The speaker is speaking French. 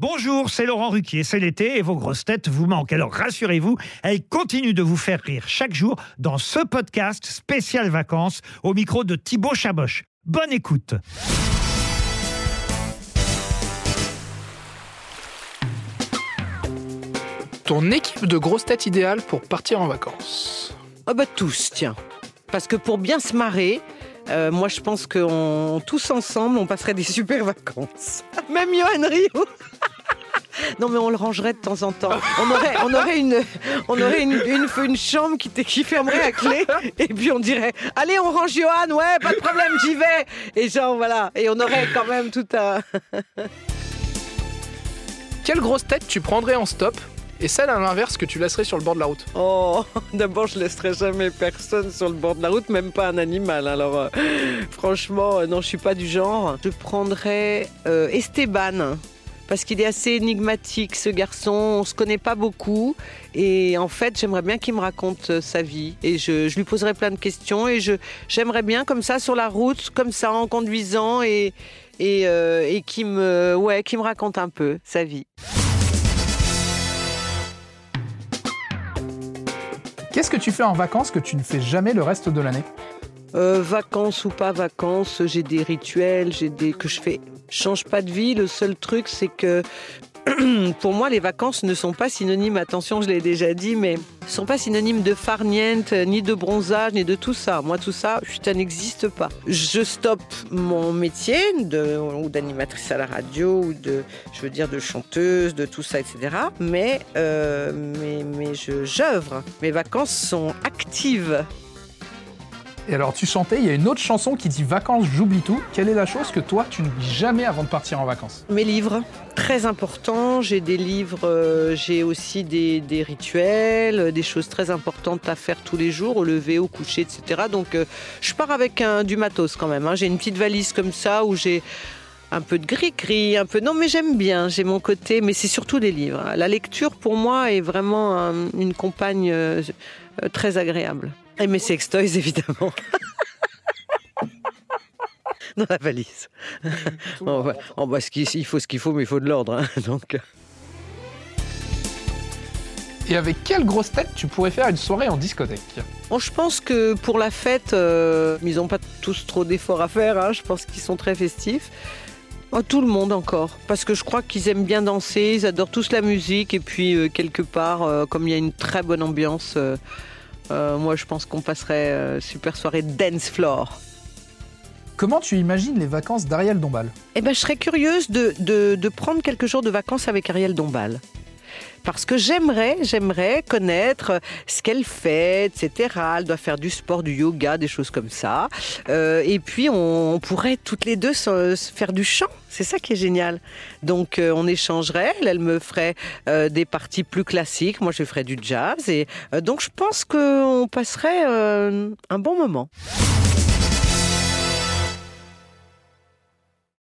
Bonjour, c'est Laurent Ruquier, c'est l'été et vos grosses têtes vous manquent. Alors rassurez-vous, elles continuent de vous faire rire chaque jour dans ce podcast spécial vacances au micro de Thibaut Chaboch. Bonne écoute. Ton équipe de grosses têtes idéale pour partir en vacances Ah bah tous, tiens. Parce que pour bien se marrer, euh, moi je pense qu'on tous ensemble, on passerait des super vacances. Même Johan Rio. Non mais on le rangerait de temps en temps. On aurait, on aurait une, on aurait une, une, une chambre qui, qui fermerait à clé et puis on dirait allez on range Johan ouais pas de problème j'y vais et genre voilà et on aurait quand même tout un Quelle grosse tête tu prendrais en stop et celle à l'inverse que tu laisserais sur le bord de la route? Oh, d'abord, je laisserai jamais personne sur le bord de la route, même pas un animal. Alors, euh, franchement, euh, non, je suis pas du genre. Je prendrais euh, Esteban. Parce qu'il est assez énigmatique, ce garçon. On se connaît pas beaucoup. Et en fait, j'aimerais bien qu'il me raconte euh, sa vie. Et je, lui poserai plein de questions. Et j'aimerais bien, comme ça, sur la route, comme ça, en conduisant, et, et, euh, et qu'il me, me raconte un peu sa vie. Qu'est-ce que tu fais en vacances que tu ne fais jamais le reste de l'année? Euh, vacances ou pas vacances, j'ai des rituels, j'ai des que je fais. Je change pas de vie. Le seul truc, c'est que pour moi, les vacances ne sont pas synonymes. Attention, je l'ai déjà dit, mais ne sont pas synonymes de farniente, ni de bronzage, ni de tout ça. Moi, tout ça, ça n'existe pas. Je stoppe mon métier de ou d'animatrice à la radio ou de, je veux dire, de chanteuse, de tout ça, etc. Mais euh, mais mais je j'œuvre. Mes vacances sont actives. Et alors tu chantais, il y a une autre chanson qui dit vacances, j'oublie tout. Quelle est la chose que toi tu n'oublies jamais avant de partir en vacances? Mes livres, très important. J'ai des livres, euh, j'ai aussi des, rituels, des choses très importantes à faire tous les jours, au lever, au coucher, etc. Donc euh, je pars avec un, du matos quand même. hein. J'ai une petite valise comme ça où j'ai un peu de gris-gris, un peu... Non mais j'aime bien, j'ai mon côté, mais c'est surtout des livres. La lecture pour moi est vraiment un- une compagne euh, très agréable. Et mes sextoys évidemment. Dans la valise. On va- on va- ce qu'il- il faut ce qu'il faut, mais il faut de l'ordre. hein. Donc, euh, Et avec quelle grosse tête tu pourrais faire une soirée en discothèque? Bon, je pense que pour la fête, euh, ils n'ont pas tous trop d'efforts à faire. hein. Je pense qu'ils sont très festifs. Oh, tout le monde encore, parce que je crois qu'ils aiment bien danser, ils adorent tous la musique, et puis euh, quelque part, euh, comme il y a une très bonne ambiance, euh, moi je pense qu'on passerait euh, super soirée dance floor. Comment tu imagines les vacances d'Ariel Dombal? Eh ben, je serais curieuse de, de- de prendre quelques jours de vacances avec Ariel Dombal. Parce que j'aimerais, j'aimerais connaître ce qu'elle fait, etc. Elle doit faire du sport, du yoga, des choses comme ça. Euh, et puis, on, pourrait toutes les deux faire du chant. C'est ça qui est génial. Donc, euh, on échangerait. Elle, me ferait euh, des parties plus classiques. Moi, je ferais du jazz. Et donc, je pense qu'on passerait un bon moment.